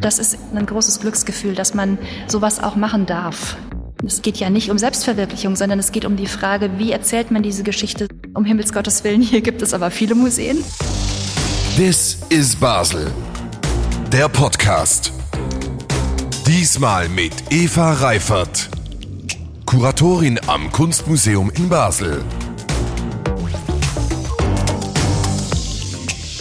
Das ist ein großes Glücksgefühl, dass man sowas auch machen darf. Es geht ja nicht um Selbstverwirklichung, sondern es geht um die Frage, wie erzählt man diese Geschichte? Um Himmels Gottes Willen, hier gibt es aber viele Museen. This is Basel. Der Podcast. Diesmal mit Eva Reifert, Kuratorin am Kunstmuseum in Basel.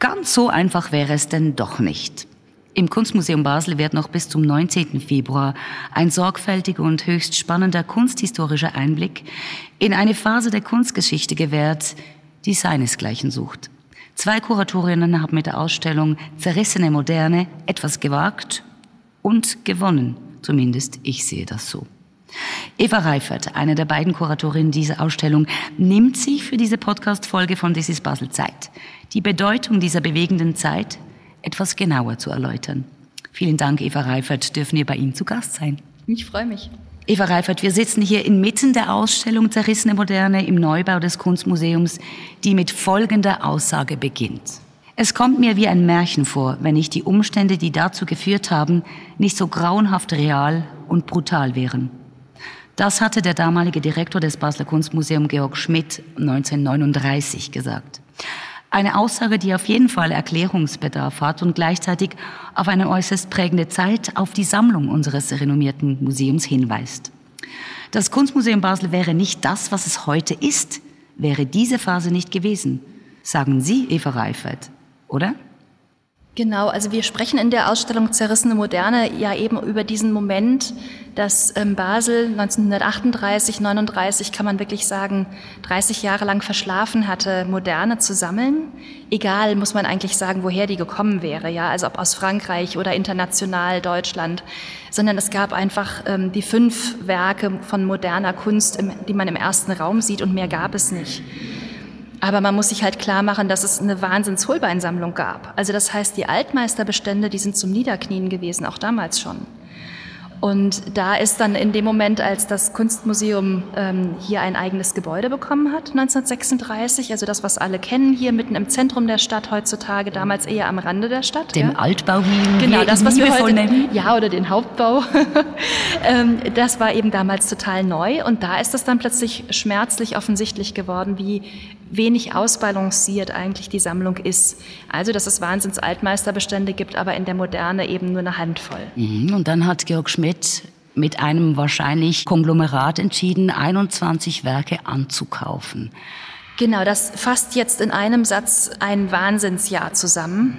Ganz so einfach wäre es denn doch nicht. Im Kunstmuseum Basel wird noch bis zum 19. Februar ein sorgfältiger und höchst spannender kunsthistorischer Einblick in eine Phase der Kunstgeschichte gewährt, die seinesgleichen sucht. Zwei Kuratorinnen haben mit der Ausstellung Zerrissene Moderne etwas gewagt und gewonnen. Zumindest ich sehe das so. Eva Reifert, eine der beiden Kuratorinnen dieser Ausstellung, nimmt sich für diese Podcast-Folge von This is Basel Zeit, die Bedeutung dieser bewegenden Zeit etwas genauer zu erläutern. Vielen Dank, Eva Reifert, dürfen wir bei Ihnen zu Gast sein. Ich freue mich. Eva Reifert, wir sitzen hier inmitten der Ausstellung Zerrissene Moderne im Neubau des Kunstmuseums, die mit folgender Aussage beginnt. Es kommt mir wie ein Märchen vor, wenn ich die Umstände, die dazu geführt haben, nicht so grauenhaft real und brutal wären. Das hatte der damalige Direktor des Basler Kunstmuseums Georg Schmidt 1939 gesagt. Eine Aussage, die auf jeden Fall Erklärungsbedarf hat und gleichzeitig auf eine äußerst prägende Zeit auf die Sammlung unseres renommierten Museums hinweist. Das Kunstmuseum Basel wäre nicht das, was es heute ist, wäre diese Phase nicht gewesen. Sagen Sie, Eva Reifert, oder? Genau, also wir sprechen in der Ausstellung Zerrissene Moderne ja eben über diesen Moment, dass ähm, Basel 1938, 39 kann man wirklich sagen, 30 Jahre lang verschlafen hatte, Moderne zu sammeln. Egal, muss man eigentlich sagen, woher die gekommen wäre, ja, also ob aus Frankreich oder international Deutschland, sondern es gab einfach ähm, die fünf Werke von moderner Kunst, die man im ersten Raum sieht und mehr gab es nicht. Aber man muss sich halt klar machen, dass es eine Wahnsinns-Holbeinsammlung gab. Also das heißt, die Altmeisterbestände, die sind zum Niederknien gewesen, auch damals schon. Und da ist dann in dem Moment, als das Kunstmuseum ähm, hier ein eigenes Gebäude bekommen hat, 1936, also das, was alle kennen, hier mitten im Zentrum der Stadt heutzutage, damals eher am Rande der Stadt. Dem ja. Altbau, wie genau, das, was wir heute nennen. Ja, oder den Hauptbau. ähm, das war eben damals total neu und da ist es dann plötzlich schmerzlich offensichtlich geworden, wie wenig ausbalanciert eigentlich die Sammlung ist. Also, dass es Wahnsinns Altmeisterbestände gibt, aber in der Moderne eben nur eine Handvoll. Mhm, und dann hat Georg Schmidt mit einem wahrscheinlich Konglomerat entschieden, 21 Werke anzukaufen. Genau, das fasst jetzt in einem Satz ein Wahnsinnsjahr zusammen.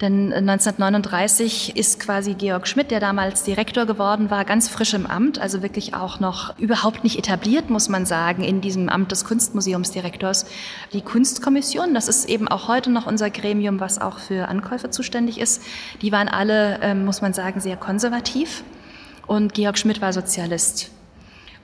Denn 1939 ist quasi Georg Schmidt, der damals Direktor geworden war, ganz frisch im Amt, also wirklich auch noch überhaupt nicht etabliert, muss man sagen, in diesem Amt des Kunstmuseumsdirektors. Die Kunstkommission, das ist eben auch heute noch unser Gremium, was auch für Ankäufe zuständig ist, die waren alle, ähm, muss man sagen, sehr konservativ. Und Georg Schmidt war Sozialist.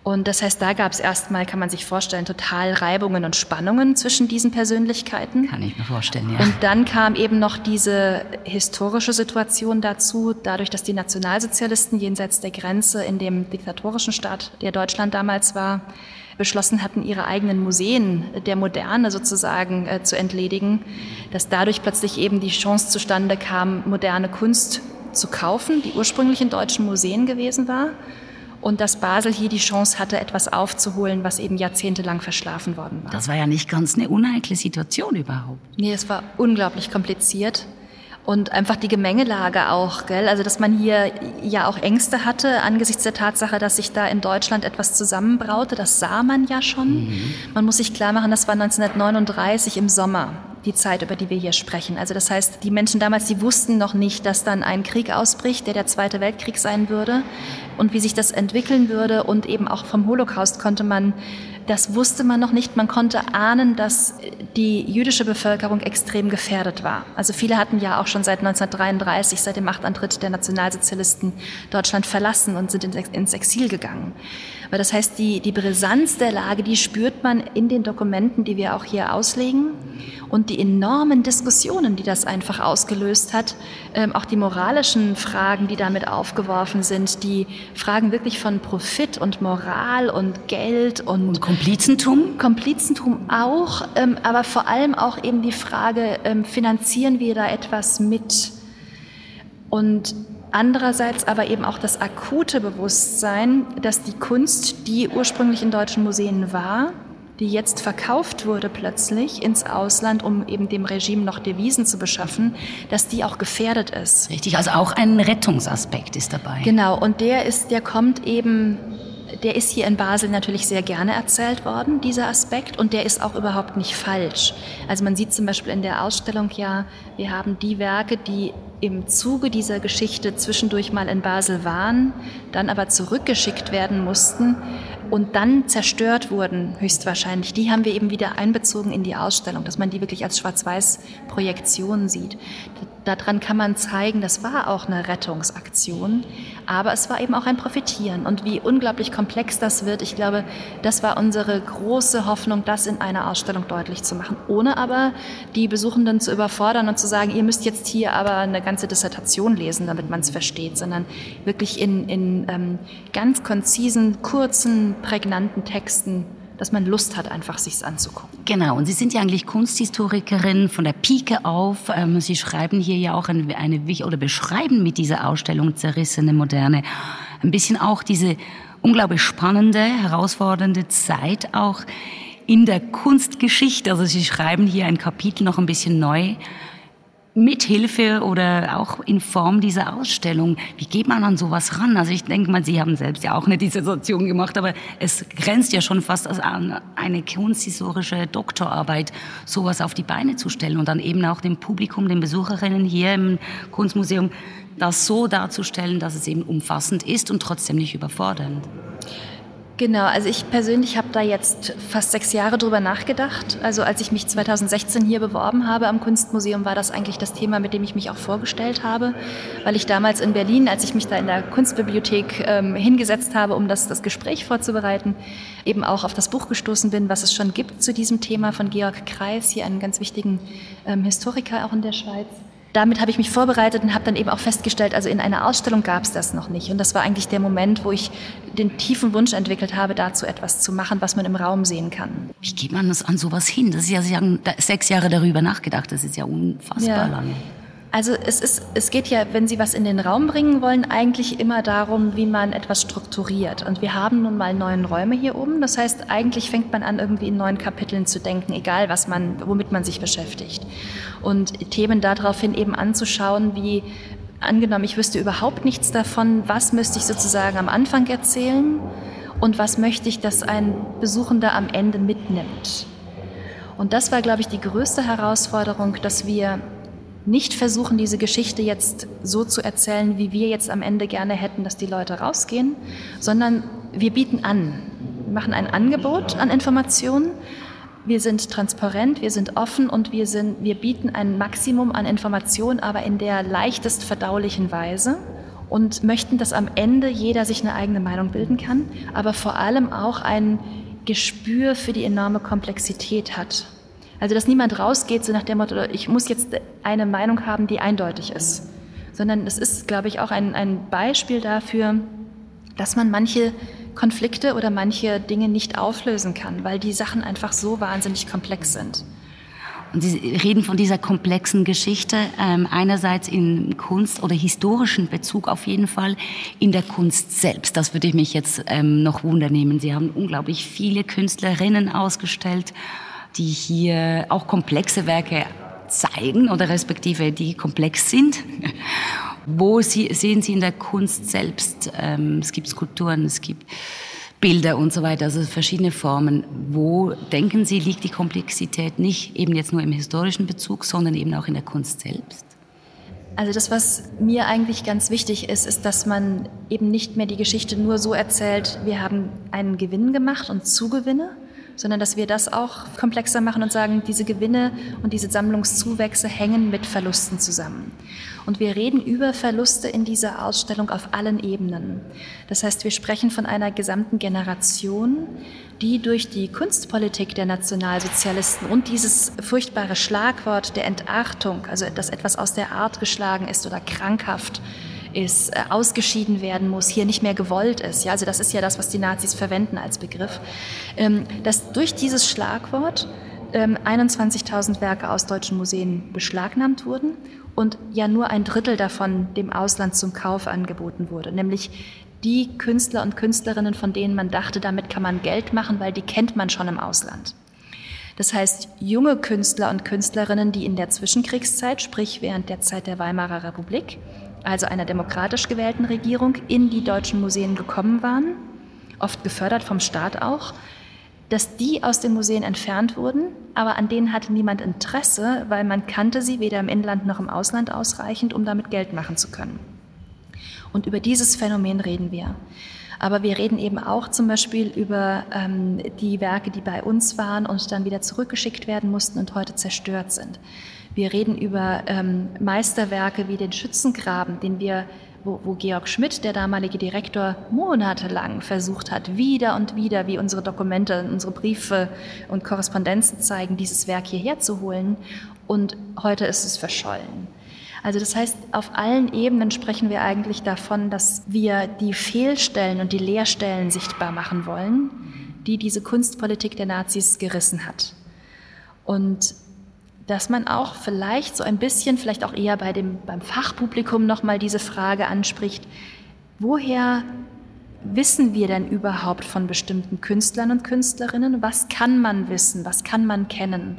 Und das heißt, da gab es erstmal, kann man sich vorstellen, total Reibungen und Spannungen zwischen diesen Persönlichkeiten. Kann ich mir vorstellen, ja. Und dann kam eben noch diese historische Situation dazu, dadurch, dass die Nationalsozialisten jenseits der Grenze in dem diktatorischen Staat, der Deutschland damals war, beschlossen hatten, ihre eigenen Museen der Moderne sozusagen äh, zu entledigen, dass dadurch plötzlich eben die Chance zustande kam, moderne Kunst zu kaufen, die ursprünglich in deutschen Museen gewesen war und dass Basel hier die Chance hatte, etwas aufzuholen, was eben jahrzehntelang verschlafen worden war. Das war ja nicht ganz eine unheikle Situation überhaupt. Nee, es war unglaublich kompliziert. Und einfach die Gemengelage auch, gell? Also, dass man hier ja auch Ängste hatte angesichts der Tatsache, dass sich da in Deutschland etwas zusammenbraute. Das sah man ja schon. Mhm. Man muss sich klar machen, das war 1939 im Sommer die Zeit, über die wir hier sprechen. Also das heißt, die Menschen damals, die wussten noch nicht, dass dann ein Krieg ausbricht, der der Zweite Weltkrieg sein würde und wie sich das entwickeln würde. Und eben auch vom Holocaust konnte man das wusste man noch nicht. Man konnte ahnen, dass die jüdische Bevölkerung extrem gefährdet war. Also viele hatten ja auch schon seit 1933, seit dem Machtantritt der Nationalsozialisten Deutschland verlassen und sind ins Exil gegangen. Aber das heißt, die, die Brisanz der Lage, die spürt man in den Dokumenten, die wir auch hier auslegen und die enormen Diskussionen, die das einfach ausgelöst hat, ähm, auch die moralischen Fragen, die damit aufgeworfen sind, die Fragen wirklich von Profit und Moral und Geld und, und Komplizentum? Komplizentum auch, ähm, aber vor allem auch eben die Frage, ähm, finanzieren wir da etwas mit? Und Andererseits aber eben auch das akute Bewusstsein, dass die Kunst, die ursprünglich in deutschen Museen war, die jetzt verkauft wurde plötzlich ins Ausland, um eben dem Regime noch Devisen zu beschaffen, dass die auch gefährdet ist. Richtig, also auch ein Rettungsaspekt ist dabei. Genau, und der ist, der kommt eben der ist hier in Basel natürlich sehr gerne erzählt worden, dieser Aspekt, und der ist auch überhaupt nicht falsch. Also man sieht zum Beispiel in der Ausstellung ja, wir haben die Werke, die im Zuge dieser Geschichte zwischendurch mal in Basel waren, dann aber zurückgeschickt werden mussten und dann zerstört wurden, höchstwahrscheinlich. Die haben wir eben wieder einbezogen in die Ausstellung, dass man die wirklich als Schwarz-Weiß-Projektion sieht. Daran kann man zeigen, das war auch eine Rettungsaktion, aber es war eben auch ein Profitieren. Und wie unglaublich komplex das wird, ich glaube, das war unsere große Hoffnung, das in einer Ausstellung deutlich zu machen, ohne aber die Besuchenden zu überfordern und zu sagen, ihr müsst jetzt hier aber eine ganze Dissertation lesen, damit man es versteht, sondern wirklich in, in ähm, ganz konzisen, kurzen, prägnanten Texten dass man Lust hat, einfach sich's anzugucken. Genau, und Sie sind ja eigentlich Kunsthistorikerin von der Pike auf. Ähm, Sie schreiben hier ja auch eine, eine oder beschreiben mit dieser Ausstellung Zerrissene Moderne ein bisschen auch diese unglaublich spannende, herausfordernde Zeit auch in der Kunstgeschichte. Also Sie schreiben hier ein Kapitel noch ein bisschen neu Mithilfe oder auch in Form dieser Ausstellung. Wie geht man an sowas ran? Also ich denke mal, Sie haben selbst ja auch eine Dissertation gemacht, aber es grenzt ja schon fast an eine kunsthistorische Doktorarbeit, sowas auf die Beine zu stellen und dann eben auch dem Publikum, den Besucherinnen hier im Kunstmuseum, das so darzustellen, dass es eben umfassend ist und trotzdem nicht überfordernd. Genau, also ich persönlich habe da jetzt fast sechs Jahre drüber nachgedacht. Also als ich mich 2016 hier beworben habe am Kunstmuseum, war das eigentlich das Thema, mit dem ich mich auch vorgestellt habe, weil ich damals in Berlin, als ich mich da in der Kunstbibliothek ähm, hingesetzt habe, um das, das Gespräch vorzubereiten, eben auch auf das Buch gestoßen bin, was es schon gibt zu diesem Thema von Georg Kreis, hier einen ganz wichtigen ähm, Historiker auch in der Schweiz damit habe ich mich vorbereitet und habe dann eben auch festgestellt, also in einer Ausstellung gab es das noch nicht. Und das war eigentlich der Moment, wo ich den tiefen Wunsch entwickelt habe, dazu etwas zu machen, was man im Raum sehen kann. Wie geht man das an sowas hin? Das ist ja, Sie haben sechs Jahre darüber nachgedacht, das ist ja unfassbar ja. lange. Also es, ist, es geht ja, wenn Sie was in den Raum bringen wollen, eigentlich immer darum, wie man etwas strukturiert. Und wir haben nun mal neun Räume hier oben. Das heißt, eigentlich fängt man an, irgendwie in neuen Kapiteln zu denken, egal was man, womit man sich beschäftigt. Und Themen daraufhin eben anzuschauen, wie angenommen, ich wüsste überhaupt nichts davon, was müsste ich sozusagen am Anfang erzählen und was möchte ich, dass ein Besuchender am Ende mitnimmt. Und das war, glaube ich, die größte Herausforderung, dass wir nicht versuchen, diese Geschichte jetzt so zu erzählen, wie wir jetzt am Ende gerne hätten, dass die Leute rausgehen, sondern wir bieten an. Wir machen ein Angebot an Informationen. Wir sind transparent, wir sind offen und wir, sind, wir bieten ein Maximum an Informationen, aber in der leichtest verdaulichen Weise und möchten, dass am Ende jeder sich eine eigene Meinung bilden kann, aber vor allem auch ein Gespür für die enorme Komplexität hat also, dass niemand rausgeht, so nach dem Motto, ich muss jetzt eine Meinung haben, die eindeutig ist. Sondern es ist, glaube ich, auch ein, ein Beispiel dafür, dass man manche Konflikte oder manche Dinge nicht auflösen kann, weil die Sachen einfach so wahnsinnig komplex sind. Und Sie reden von dieser komplexen Geschichte, ähm, einerseits in Kunst oder historischen Bezug auf jeden Fall, in der Kunst selbst. Das würde ich mich jetzt ähm, noch wundernehmen. Sie haben unglaublich viele Künstlerinnen ausgestellt die hier auch komplexe Werke zeigen oder respektive die komplex sind. Wo sie, sehen Sie in der Kunst selbst? Ähm, es gibt Skulpturen, es gibt Bilder und so weiter, also verschiedene Formen. Wo denken Sie, liegt die Komplexität nicht eben jetzt nur im historischen Bezug, sondern eben auch in der Kunst selbst? Also das, was mir eigentlich ganz wichtig ist, ist, dass man eben nicht mehr die Geschichte nur so erzählt, wir haben einen Gewinn gemacht und Zugewinne, sondern dass wir das auch komplexer machen und sagen, diese Gewinne und diese Sammlungszuwächse hängen mit Verlusten zusammen. Und wir reden über Verluste in dieser Ausstellung auf allen Ebenen. Das heißt, wir sprechen von einer gesamten Generation, die durch die Kunstpolitik der Nationalsozialisten und dieses furchtbare Schlagwort der Entartung, also dass etwas aus der Art geschlagen ist oder krankhaft, ist, äh, ausgeschieden werden muss, hier nicht mehr gewollt ist. Ja, also das ist ja das, was die Nazis verwenden als Begriff. Ähm, dass durch dieses Schlagwort ähm, 21.000 Werke aus deutschen Museen beschlagnahmt wurden und ja nur ein Drittel davon dem Ausland zum Kauf angeboten wurde, nämlich die Künstler und Künstlerinnen, von denen man dachte, damit kann man Geld machen, weil die kennt man schon im Ausland. Das heißt, junge Künstler und Künstlerinnen, die in der Zwischenkriegszeit, sprich während der Zeit der Weimarer Republik, also einer demokratisch gewählten Regierung, in die deutschen Museen gekommen waren, oft gefördert vom Staat auch, dass die aus den Museen entfernt wurden, aber an denen hatte niemand Interesse, weil man kannte sie weder im Inland noch im Ausland ausreichend, um damit Geld machen zu können. Und über dieses Phänomen reden wir. Aber wir reden eben auch zum Beispiel über ähm, die Werke, die bei uns waren und dann wieder zurückgeschickt werden mussten und heute zerstört sind. Wir reden über ähm, Meisterwerke wie den Schützengraben, den wir, wo, wo Georg Schmidt, der damalige Direktor, monatelang versucht hat, wieder und wieder, wie unsere Dokumente, unsere Briefe und Korrespondenzen zeigen, dieses Werk hierher zu holen. Und heute ist es verschollen. Also das heißt, auf allen Ebenen sprechen wir eigentlich davon, dass wir die Fehlstellen und die Leerstellen sichtbar machen wollen, die diese Kunstpolitik der Nazis gerissen hat. Und dass man auch vielleicht so ein bisschen, vielleicht auch eher bei dem, beim Fachpublikum nochmal diese Frage anspricht, woher wissen wir denn überhaupt von bestimmten Künstlern und Künstlerinnen? Was kann man wissen? Was kann man kennen?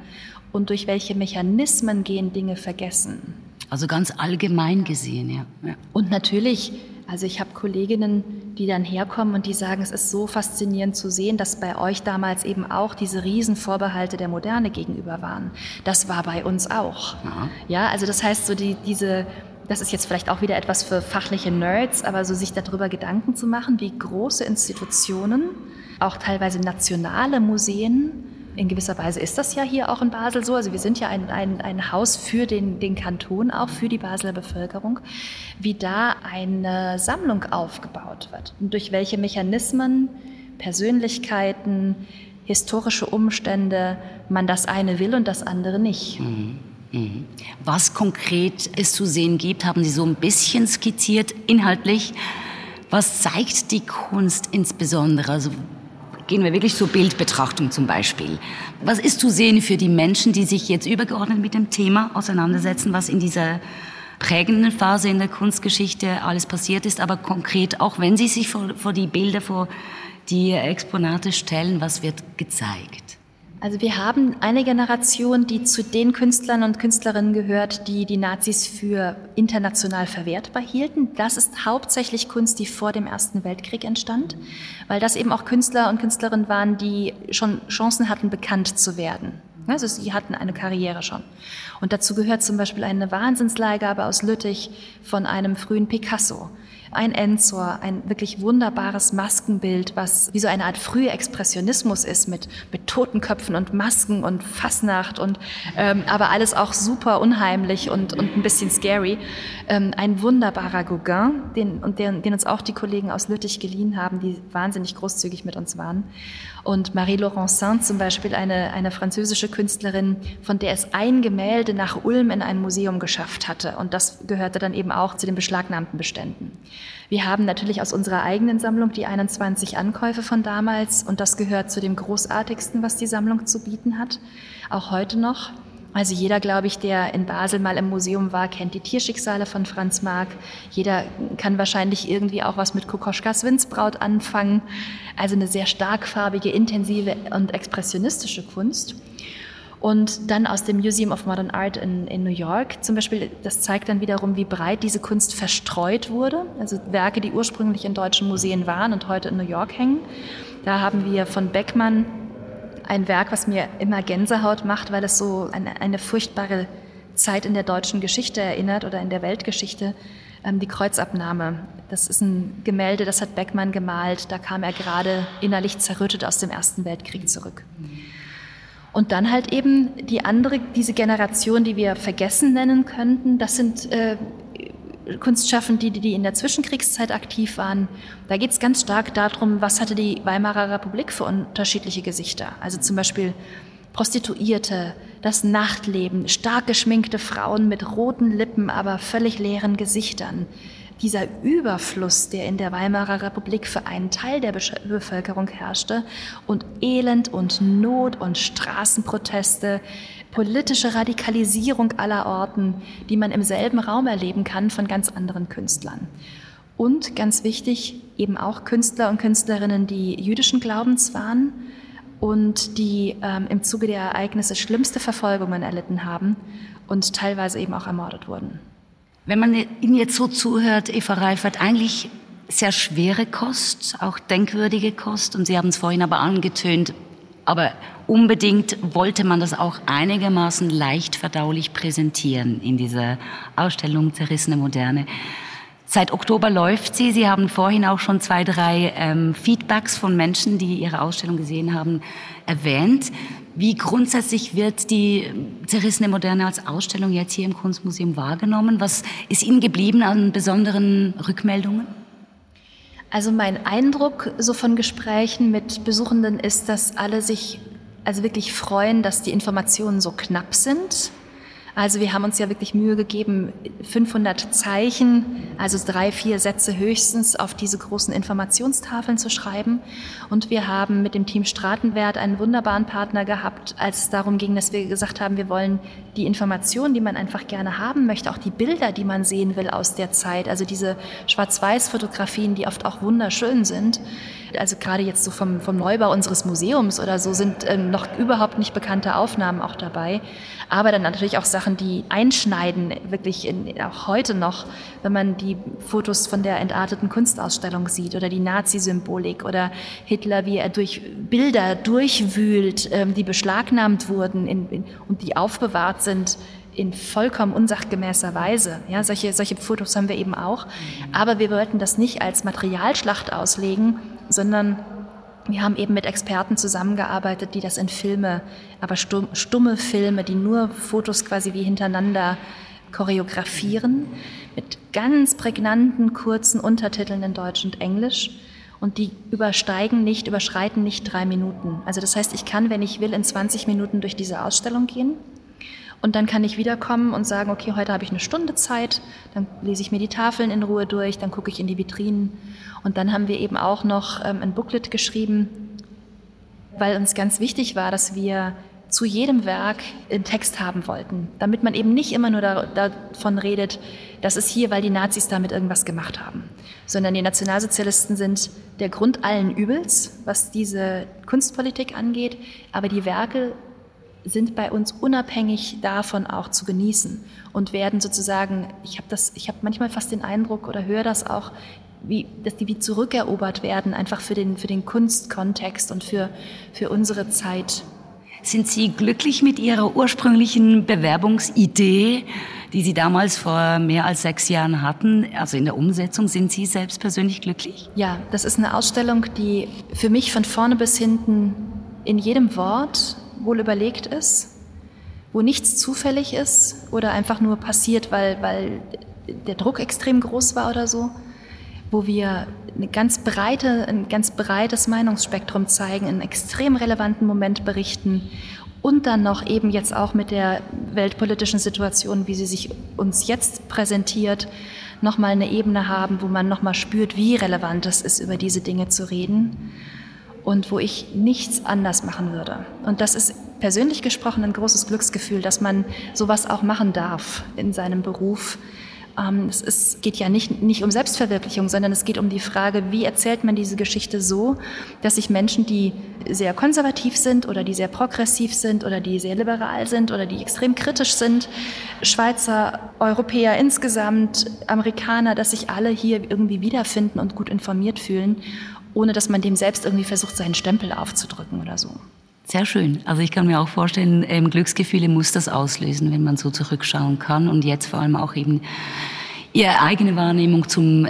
Und durch welche Mechanismen gehen Dinge vergessen? Also ganz allgemein gesehen, ja. ja. Und natürlich also ich habe Kolleginnen, die dann herkommen und die sagen, es ist so faszinierend zu sehen, dass bei euch damals eben auch diese Riesenvorbehalte der Moderne gegenüber waren. Das war bei uns auch. Ja, ja also das heißt, so die, diese, das ist jetzt vielleicht auch wieder etwas für fachliche Nerds, aber so sich darüber Gedanken zu machen, wie große Institutionen, auch teilweise nationale Museen, in gewisser Weise ist das ja hier auch in Basel so. Also wir sind ja ein, ein, ein Haus für den, den Kanton, auch für die Basler Bevölkerung, wie da eine Sammlung aufgebaut wird und durch welche Mechanismen, Persönlichkeiten, historische Umstände man das eine will und das andere nicht. Mhm. mhm. Was konkret es zu sehen gibt, haben Sie so ein bisschen skizziert, inhaltlich. Was zeigt die Kunst insbesondere? Also Gehen wir wirklich zur Bildbetrachtung zum Beispiel. Was ist zu sehen für die Menschen, die sich jetzt übergeordnet mit dem Thema auseinandersetzen, was in dieser prägenden Phase in der Kunstgeschichte alles passiert ist, aber konkret auch, wenn sie sich vor, vor die Bilder, vor die Exponate stellen, was wird gezeigt? Also wir haben eine Generation, die zu den Künstlern und Künstlerinnen gehört, die die Nazis für international verwertbar hielten. Das ist hauptsächlich Kunst, die vor dem Ersten Weltkrieg entstand, weil das eben auch Künstler und Künstlerinnen waren, die schon Chancen hatten, bekannt zu werden. Also sie hatten eine Karriere schon. Und dazu gehört zum Beispiel eine Wahnsinnsleihgabe aus Lüttich von einem frühen Picasso ein Enzor, ein wirklich wunderbares Maskenbild, was wie so eine Art frühe Expressionismus ist mit, mit Totenköpfen und Masken und Fasnacht und ähm, aber alles auch super unheimlich und, und ein bisschen scary. Ähm, ein wunderbarer Gauguin, den, und den, den uns auch die Kollegen aus Lüttich geliehen haben, die wahnsinnig großzügig mit uns waren. Und Marie Laurencin zum Beispiel, eine, eine französische Künstlerin, von der es ein Gemälde nach Ulm in ein Museum geschafft hatte. Und das gehörte dann eben auch zu den beschlagnahmten Beständen. Wir haben natürlich aus unserer eigenen Sammlung die 21 Ankäufe von damals und das gehört zu dem großartigsten, was die Sammlung zu bieten hat, auch heute noch. Also jeder, glaube ich, der in Basel mal im Museum war, kennt die Tierschicksale von Franz Marc. Jeder kann wahrscheinlich irgendwie auch was mit Kokoschkas Windsbraut anfangen. Also eine sehr starkfarbige, intensive und expressionistische Kunst. Und dann aus dem Museum of Modern Art in, in, New York zum Beispiel, das zeigt dann wiederum, wie breit diese Kunst verstreut wurde. Also Werke, die ursprünglich in deutschen Museen waren und heute in New York hängen. Da haben wir von Beckmann ein Werk, was mir immer Gänsehaut macht, weil es so eine, eine furchtbare Zeit in der deutschen Geschichte erinnert oder in der Weltgeschichte, ähm, die Kreuzabnahme Das ist ein Gemälde, das hat Beckmann gemalt. Da kam er gerade innerlich zerrüttet aus dem Ersten Weltkrieg zurück. Und dann halt eben die andere, diese Generation, die wir vergessen nennen könnten, das sind äh, Kunstschaffende, die, die in der Zwischenkriegszeit aktiv waren. Da geht es ganz stark darum, was hatte die Weimarer Republik für unterschiedliche Gesichter. Also zum Beispiel Prostituierte, das Nachtleben, stark geschminkte Frauen mit roten Lippen, aber völlig leeren Gesichtern. Dieser Überfluss, der in der Weimarer Republik für einen Teil der Bevölkerung herrschte und Elend und Not und Straßenproteste, politische Radikalisierung aller Orten, die man im selben Raum erleben kann von ganz anderen Künstlern. Und ganz wichtig, eben auch Künstler und Künstlerinnen, die jüdischen Glaubens waren und die ähm, im Zuge der Ereignisse schlimmste Verfolgungen erlitten haben und teilweise eben auch ermordet wurden. Wenn man Ihnen jetzt so zuhört, Eva Reifert, eigentlich sehr schwere Kost, auch denkwürdige Kost, und Sie haben es vorhin aber angetönt, aber unbedingt wollte man das auch einigermaßen leicht verdaulich präsentieren in dieser Ausstellung Zerrissene Moderne. Seit Oktober läuft sie. Sie haben vorhin auch schon zwei, drei ähm, Feedbacks von Menschen, die Ihre Ausstellung gesehen haben, erwähnt. Wie grundsätzlich wird die Zerrissene Moderne als Ausstellung jetzt hier im Kunstmuseum wahrgenommen? Was ist Ihnen geblieben an besonderen Rückmeldungen? Also mein Eindruck so von Gesprächen mit Besuchenden ist, dass alle sich also wirklich freuen, dass die Informationen so knapp sind also wir haben uns ja wirklich Mühe gegeben, 500 Zeichen, also drei, vier Sätze höchstens auf diese großen Informationstafeln zu schreiben. Und wir haben mit dem Team Stratenwert einen wunderbaren Partner gehabt, als es darum ging, dass wir gesagt haben, wir wollen die Informationen, die man einfach gerne haben möchte, auch die Bilder, die man sehen will aus der Zeit, also diese Schwarz-Weiß-Fotografien, die oft auch wunderschön sind, also gerade jetzt so vom, vom Neubau unseres Museums oder so sind ähm, noch überhaupt nicht bekannte Aufnahmen auch dabei. Aber dann natürlich auch Sachen, die einschneiden, wirklich in, auch heute noch, wenn man die Fotos von der entarteten Kunstausstellung sieht oder die Nazi-Symbolik oder Hitler, wie er durch Bilder durchwühlt, ähm, die beschlagnahmt wurden in, in, und die aufbewahrt sind in vollkommen unsachgemäßer Weise. Ja, solche, solche Fotos haben wir eben auch. Aber wir wollten das nicht als Materialschlacht auslegen, sondern wir haben eben mit Experten zusammengearbeitet, die das in Filme, aber stumme Filme, die nur Fotos quasi wie hintereinander choreografieren, mit ganz prägnanten, kurzen Untertiteln in Deutsch und Englisch. Und die übersteigen nicht, überschreiten nicht drei Minuten. Also das heißt, ich kann, wenn ich will, in 20 Minuten durch diese Ausstellung gehen. Und dann kann ich wiederkommen und sagen, okay, heute habe ich eine Stunde Zeit, dann lese ich mir die Tafeln in Ruhe durch, dann gucke ich in die Vitrinen. Und dann haben wir eben auch noch ähm, ein Booklet geschrieben, weil uns ganz wichtig war, dass wir zu jedem Werk einen Text haben wollten, damit man eben nicht immer nur da, davon redet, das ist hier, weil die Nazis damit irgendwas gemacht haben, sondern die Nationalsozialisten sind der Grund allen Übels, was diese Kunstpolitik angeht, aber die Werke sind bei uns unabhängig davon auch zu genießen und werden sozusagen, ich habe das, ich habe manchmal fast den Eindruck oder höre das auch, wie, dass die wie zurückerobert werden, einfach für den, für den Kunstkontext und für, für unsere Zeit. Sind Sie glücklich mit Ihrer ursprünglichen Bewerbungsidee, die Sie damals vor mehr als sechs Jahren hatten? Also in der Umsetzung, sind Sie selbst persönlich glücklich? Ja, das ist eine Ausstellung, die für mich von vorne bis hinten in jedem Wort wohl überlegt ist, wo nichts zufällig ist oder einfach nur passiert, weil, weil der Druck extrem groß war oder so, wo wir eine ganz breite, ein ganz breites Meinungsspektrum zeigen, einen extrem relevanten Moment berichten und dann noch eben jetzt auch mit der weltpolitischen Situation, wie sie sich uns jetzt präsentiert, nochmal eine Ebene haben, wo man nochmal spürt, wie relevant es ist, über diese Dinge zu reden und wo ich nichts anders machen würde. Und das ist persönlich gesprochen ein großes Glücksgefühl, dass man sowas auch machen darf in seinem Beruf ähm, es ist, geht ja nicht, nicht um Selbstverwirklichung, sondern es geht um die Frage, wie erzählt man diese Geschichte so, dass sich Menschen, die sehr konservativ sind oder die sehr progressiv sind oder die sehr liberal sind oder die extrem kritisch sind, Schweizer, Europäer insgesamt, Amerikaner, dass sich alle hier irgendwie wiederfinden und gut informiert fühlen, ohne dass man dem selbst irgendwie versucht, seinen Stempel aufzudrücken oder so. Sehr schön. Also ich kann mir auch vorstellen, ähm, Glücksgefühle muss das auslösen, wenn man so zurückschauen kann und jetzt vor allem auch eben ihre eigene Wahrnehmung zum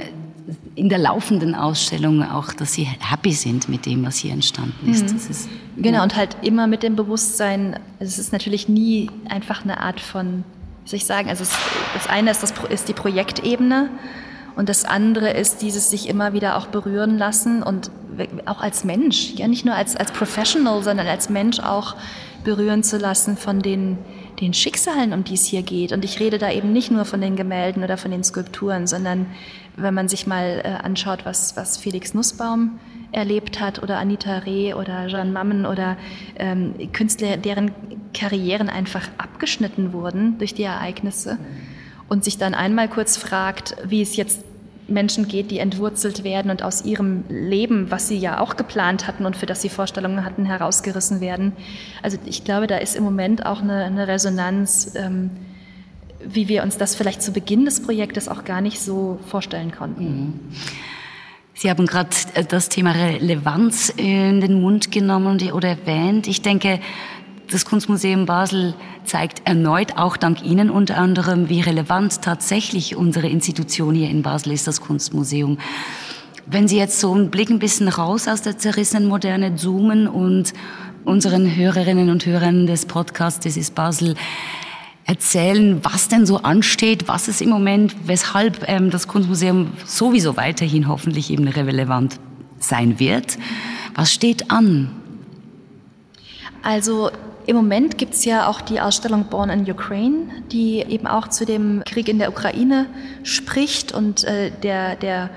in der laufenden Ausstellung auch, dass sie happy sind mit dem, was hier entstanden ist. Mhm. ist genau, ja. und halt immer mit dem Bewusstsein, es ist natürlich nie einfach eine Art von, wie soll ich sagen, also es, das eine ist, das, ist die Projektebene und das andere ist dieses sich immer wieder auch berühren lassen und auch als Mensch, ja nicht nur als, als Professional, sondern als Mensch auch berühren zu lassen von den, den Schicksalen, um die es hier geht. Und ich rede da eben nicht nur von den Gemälden oder von den Skulpturen, sondern wenn man sich mal äh, anschaut, was, was Felix Nussbaum erlebt hat oder Anita Reh oder Jeanne Mammen oder ähm, Künstler, deren Karrieren einfach abgeschnitten wurden durch die Ereignisse und sich dann einmal kurz fragt, wie es jetzt Menschen geht, die entwurzelt werden und aus ihrem Leben, was sie ja auch geplant hatten und für das sie Vorstellungen hatten, herausgerissen werden. Also ich glaube, da ist im Moment auch eine, eine Resonanz, ähm, wie wir uns das vielleicht zu Beginn des Projektes auch gar nicht so vorstellen konnten. Mhm. Sie haben gerade äh, das Thema Relevanz in den Mund genommen oder erwähnt. Ich denke, das Kunstmuseum Basel zeigt erneut, auch dank Ihnen unter anderem, wie relevant tatsächlich unsere Institution hier in Basel ist, das Kunstmuseum. Wenn Sie jetzt so einen Blick ein bisschen raus aus der zerrissenen Moderne zoomen und unseren Hörerinnen und Hörern des Podcasts Das ist Basel erzählen, was denn so ansteht, was es im Moment, weshalb ähm, das Kunstmuseum sowieso weiterhin hoffentlich eben relevant sein wird. Was steht an? Also im Moment gibt es ja auch die Ausstellung Born in Ukraine, die eben auch zu dem Krieg in der Ukraine spricht und äh, der, der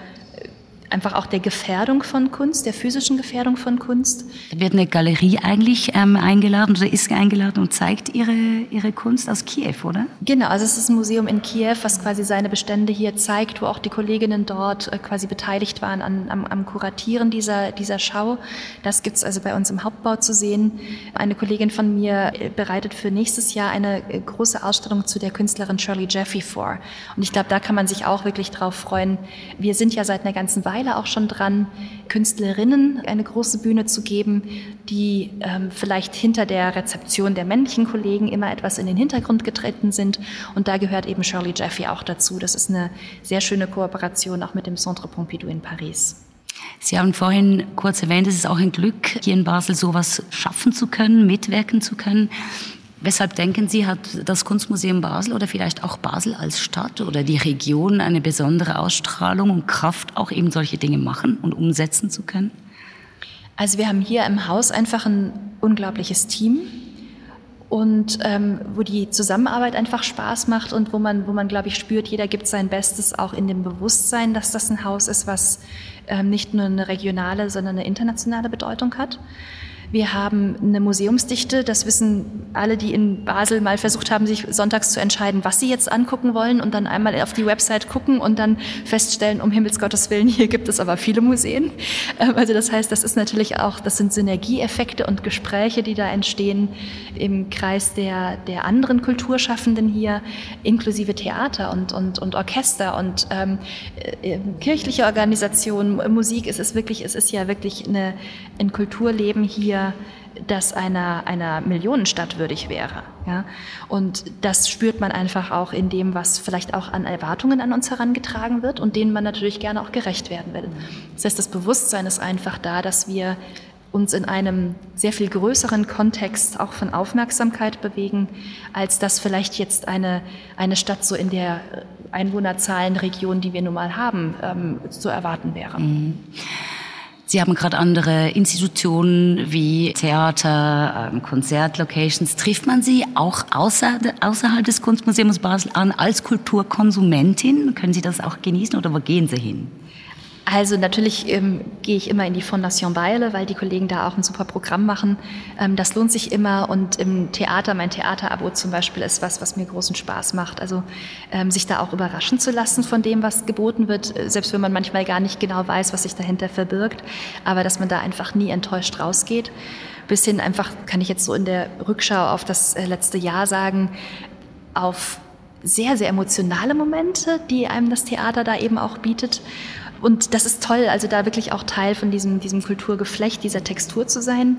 einfach auch der Gefährdung von Kunst, der physischen Gefährdung von Kunst. Da wird eine Galerie eigentlich ähm, eingeladen oder ist eingeladen und zeigt ihre, ihre Kunst aus Kiew, oder? Genau, also es ist ein Museum in Kiew, was quasi seine Bestände hier zeigt, wo auch die Kolleginnen dort äh, quasi beteiligt waren an, am, am Kuratieren dieser, dieser Schau. Das gibt's also bei uns im Hauptbau zu sehen. Eine Kollegin von mir äh, bereitet für nächstes Jahr eine äh, große Ausstellung zu der Künstlerin Shirley Jeffy vor. Und ich glaube, da kann man sich auch wirklich drauf freuen. Wir sind ja seit einer ganzen Weile Weile auch schon dran, Künstlerinnen eine große Bühne zu geben, die ähm, vielleicht hinter der Rezeption der männlichen Kollegen immer etwas in den Hintergrund getreten sind. Und da gehört eben Shirley Jeffy auch dazu. Das ist eine sehr schöne Kooperation auch mit dem Centre Pompidou in Paris. Sie haben vorhin kurz erwähnt, es ist auch ein Glück, hier in Basel sowas schaffen zu können, mitwirken zu können. Weshalb denken Sie, hat das Kunstmuseum Basel oder vielleicht auch Basel als Stadt oder die Region eine besondere Ausstrahlung und Kraft, auch eben solche Dinge machen und umsetzen zu können? Also wir haben hier im Haus einfach ein unglaubliches Team und ähm, wo die Zusammenarbeit einfach Spaß macht und wo man, wo man, glaube ich, spürt, jeder gibt sein Bestes auch in dem Bewusstsein, dass das ein Haus ist, was ähm, nicht nur eine regionale, sondern eine internationale Bedeutung hat. Wir haben eine Museumsdichte, das wissen alle, die in Basel mal versucht haben, sich sonntags zu entscheiden, was sie jetzt angucken wollen und dann einmal auf die Website gucken und dann feststellen, um Himmels Gottes Willen, hier gibt es aber viele Museen. Ähm, also das heißt, das ist natürlich auch, das sind Synergieeffekte und Gespräche, die da entstehen im Kreis der, der anderen Kulturschaffenden hier, inklusive Theater und, und, und Orchester und ähm, äh, kirchliche Organisationen, Musik. Es ist wirklich, es ist ja wirklich eine, ein Kulturleben hier, wir, das einer, einer Millionenstadt würdig wäre. Ja? Und das spürt man einfach auch in dem, was vielleicht auch an Erwartungen an uns herangetragen wird und denen man natürlich gerne auch gerecht werden will. Das heißt, das Bewusstsein ist einfach da, dass wir uns in einem sehr viel größeren Kontext auch von Aufmerksamkeit bewegen, als das vielleicht jetzt eine, eine Stadt so in der Einwohnerzahlenregion, die wir nun mal haben, ähm, zu erwarten wäre. Mhm. Sie haben gerade andere Institutionen wie Theater, ähm, Konzertlocations. Trifft man Sie auch außer, außerhalb des Kunstmuseums Basel an als Kulturkonsumentin? Können Sie das auch genießen oder wo gehen Sie hin? Also natürlich ähm, gehe ich immer in die Fondation Beile, weil die Kollegen da auch ein super Programm machen. Ähm, das lohnt sich immer und im Theater, mein Theaterabo zum Beispiel ist was, was mir großen Spaß macht. Also ähm, sich da auch überraschen zu lassen von dem, was geboten wird, äh, selbst wenn man manchmal gar nicht genau weiß, was sich dahinter verbirgt, aber dass man da einfach nie enttäuscht rausgeht. Bis hin einfach, kann ich jetzt so in der Rückschau auf das äh, letzte Jahr sagen, auf sehr, sehr emotionale Momente, die einem das Theater da eben auch bietet und das ist toll, also da wirklich auch Teil von diesem, diesem Kulturgeflecht, dieser Textur zu sein.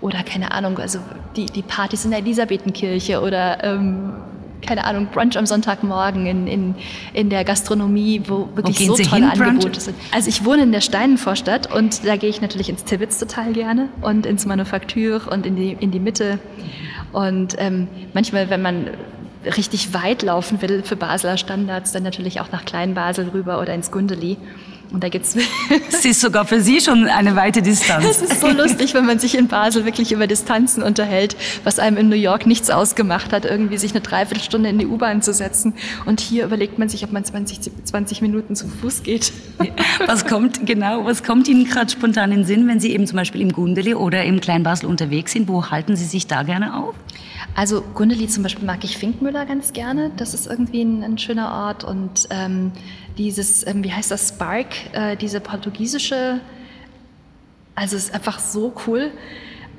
Oder keine Ahnung, also die, die Partys in der Elisabethenkirche oder ähm, keine Ahnung, Brunch am Sonntagmorgen in, in, in der Gastronomie, wo wirklich wo so Sie tolle hin, Angebote Brunch? sind. Also ich wohne in der Steinenvorstadt und da gehe ich natürlich ins Tibbets total gerne und ins Manufaktur und in die, in die Mitte. Und ähm, manchmal, wenn man richtig weit laufen will für Basler Standards, dann natürlich auch nach Klein-Basel rüber oder ins Gundeli. Und da gibt's. Es ist sogar für Sie schon eine weite Distanz. Es ist so lustig, wenn man sich in Basel wirklich über Distanzen unterhält, was einem in New York nichts ausgemacht hat, irgendwie sich eine Dreiviertelstunde in die U-Bahn zu setzen. Und hier überlegt man sich, ob man 20, 20 Minuten zu Fuß geht. Was kommt, genau, was kommt Ihnen gerade spontan in den Sinn, wenn Sie eben zum Beispiel im Gundeli oder im Kleinbasel unterwegs sind? Wo halten Sie sich da gerne auf? Also Gundeli zum Beispiel mag ich Finkmüller ganz gerne. Das ist irgendwie ein, ein schöner Ort. Und ähm, dieses, ähm, wie heißt das, Spark, äh, diese portugiesische, also ist einfach so cool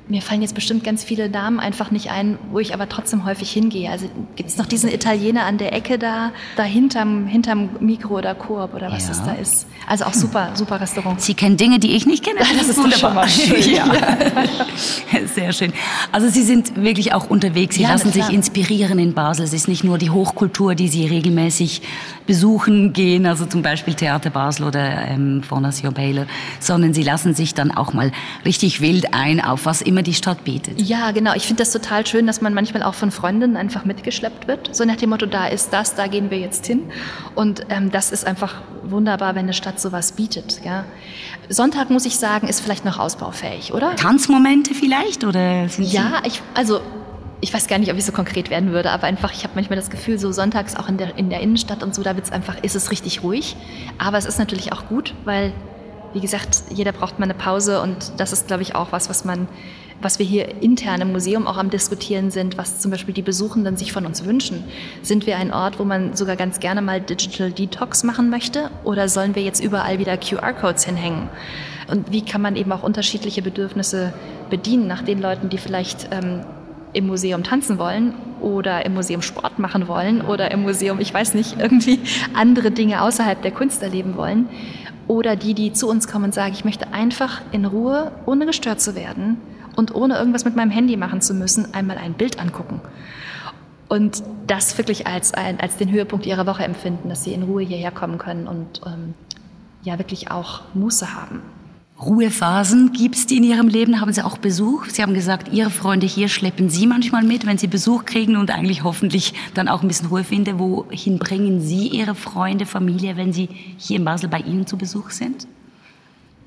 mir fallen jetzt bestimmt ganz viele Namen einfach nicht ein, wo ich aber trotzdem häufig hingehe. Also gibt es noch diesen Italiener an der Ecke da, da hinterm, hinterm Mikro oder Coop oder was ja. das da ist. Also auch super, super Restaurant. Sie kennen Dinge, die ich nicht kenne. Das, das ist wunderbar. Schön, ja. Sehr schön. Also Sie sind wirklich auch unterwegs. Sie ja, lassen sich inspirieren in Basel. Es ist nicht nur die Hochkultur, die Sie regelmäßig besuchen gehen, also zum Beispiel Theater Basel oder ähm, Fondation Baylor, sondern Sie lassen sich dann auch mal richtig wild ein auf was immer die Stadt bietet. Ja, genau. Ich finde das total schön, dass man manchmal auch von Freundinnen einfach mitgeschleppt wird. So nach dem Motto, da ist das, da gehen wir jetzt hin. Und ähm, das ist einfach wunderbar, wenn eine Stadt sowas bietet. Ja. Sonntag, muss ich sagen, ist vielleicht noch ausbaufähig, oder? Tanzmomente vielleicht? Oder ja, ich, also ich weiß gar nicht, ob ich so konkret werden würde, aber einfach, ich habe manchmal das Gefühl, so sonntags auch in der, in der Innenstadt und so, da wird's einfach, ist es richtig ruhig. Aber es ist natürlich auch gut, weil, wie gesagt, jeder braucht mal eine Pause und das ist, glaube ich, auch was, was man was wir hier intern im Museum auch am Diskutieren sind, was zum Beispiel die Besuchenden sich von uns wünschen. Sind wir ein Ort, wo man sogar ganz gerne mal Digital Detox machen möchte oder sollen wir jetzt überall wieder QR-Codes hinhängen? Und wie kann man eben auch unterschiedliche Bedürfnisse bedienen nach den Leuten, die vielleicht ähm, im Museum tanzen wollen oder im Museum Sport machen wollen oder im Museum, ich weiß nicht, irgendwie andere Dinge außerhalb der Kunst erleben wollen. Oder die, die zu uns kommen und sagen, ich möchte einfach in Ruhe, ohne gestört zu werden, und ohne irgendwas mit meinem Handy machen zu müssen, einmal ein Bild angucken. Und das wirklich als, als den Höhepunkt ihrer Woche empfinden, dass sie in Ruhe hierher kommen können und ähm, ja wirklich auch Muße haben. Ruhephasen gibt es die in Ihrem Leben? Haben Sie auch Besuch? Sie haben gesagt, Ihre Freunde hier schleppen Sie manchmal mit, wenn Sie Besuch kriegen und eigentlich hoffentlich dann auch ein bisschen Ruhe finden. Wohin bringen Sie Ihre Freunde, Familie, wenn sie hier in Basel bei Ihnen zu Besuch sind?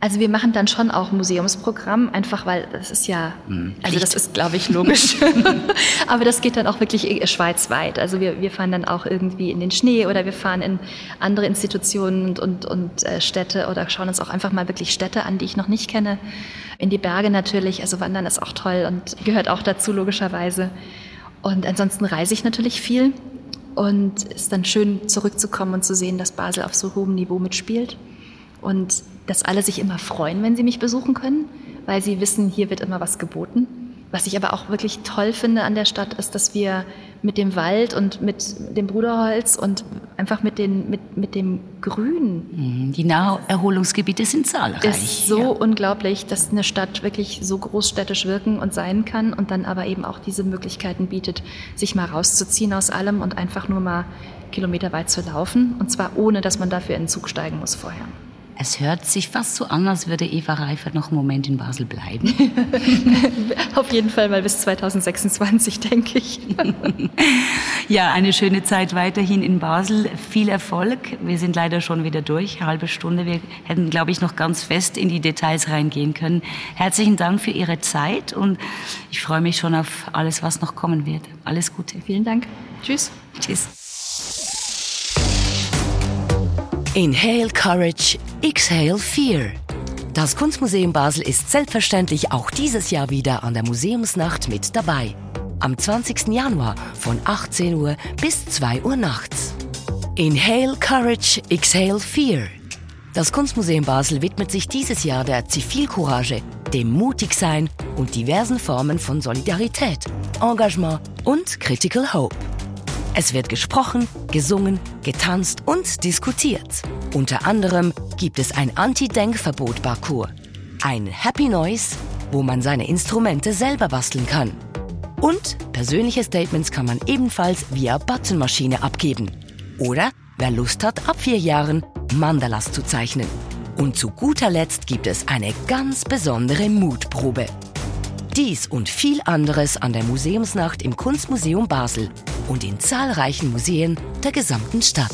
Also wir machen dann schon auch Museumsprogramm, einfach weil das ist ja, hm, also das ist, glaube ich, logisch. Aber das geht dann auch wirklich äh, schweizweit. Also wir, wir fahren dann auch irgendwie in den Schnee oder wir fahren in andere Institutionen und, und, und äh, Städte oder schauen uns auch einfach mal wirklich Städte an, die ich noch nicht kenne. In die Berge natürlich, also Wandern ist auch toll und gehört auch dazu logischerweise. Und ansonsten reise ich natürlich viel und es ist dann schön zurückzukommen und zu sehen, dass Basel auf so hohem Niveau mitspielt. Und dass alle sich immer freuen, wenn sie mich besuchen können, weil sie wissen, hier wird immer was geboten. Was ich aber auch wirklich toll finde an der Stadt, ist, dass wir mit dem Wald und mit dem Bruderholz und einfach mit, den, mit, mit dem Grün. Mhm, die Naherholungsgebiete sind zahlreich. Ist so ja. unglaublich, dass eine Stadt wirklich so großstädtisch wirken und sein kann und dann aber eben auch diese Möglichkeiten bietet, sich mal rauszuziehen aus allem und einfach nur mal kilometerweit zu laufen. Und zwar ohne, dass man dafür in den Zug steigen muss vorher. Es hört sich fast so an, als würde Eva Reifert noch einen Moment in Basel bleiben. Auf jeden Fall mal bis 2026, denke ich. ja, eine schöne Zeit weiterhin in Basel. Viel Erfolg. Wir sind leider schon wieder durch, halbe Stunde. Wir hätten, glaube ich, noch ganz fest in die Details reingehen können. Herzlichen Dank für Ihre Zeit und ich freue mich schon auf alles, was noch kommen wird. Alles Gute. Vielen Dank. Tschüss. Tschüss. Inhale Courage, Exhale Fear. Das Kunstmuseum Basel ist selbstverständlich auch dieses Jahr wieder an der Museumsnacht mit dabei. Am 20. Januar von 18 Uhr bis 2 Uhr nachts. Inhale Courage, Exhale Fear. Das Kunstmuseum Basel widmet sich dieses Jahr der Zivilcourage, dem Mutigsein und diversen Formen von Solidarität, Engagement und Critical Hope. Es wird gesprochen, gesungen, getanzt und diskutiert. Unter anderem gibt es ein Anti-Denkverbot-Parcours, ein Happy Noise, wo man seine Instrumente selber basteln kann. Und persönliche Statements kann man ebenfalls via Buttonmaschine abgeben. Oder, wer Lust hat, ab vier Jahren Mandalas zu zeichnen. Und zu guter Letzt gibt es eine ganz besondere Mutprobe. Dies und viel anderes an der Museumsnacht im Kunstmuseum Basel und in zahlreichen Museen der gesamten Stadt.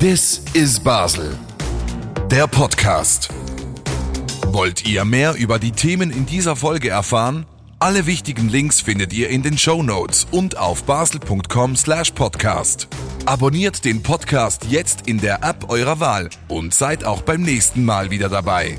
This is Basel. Der Podcast. Wollt ihr mehr über die Themen in dieser Folge erfahren? Alle wichtigen Links findet ihr in den Show Notes und auf basel.com/podcast. Abonniert den Podcast jetzt in der App eurer Wahl und seid auch beim nächsten Mal wieder dabei.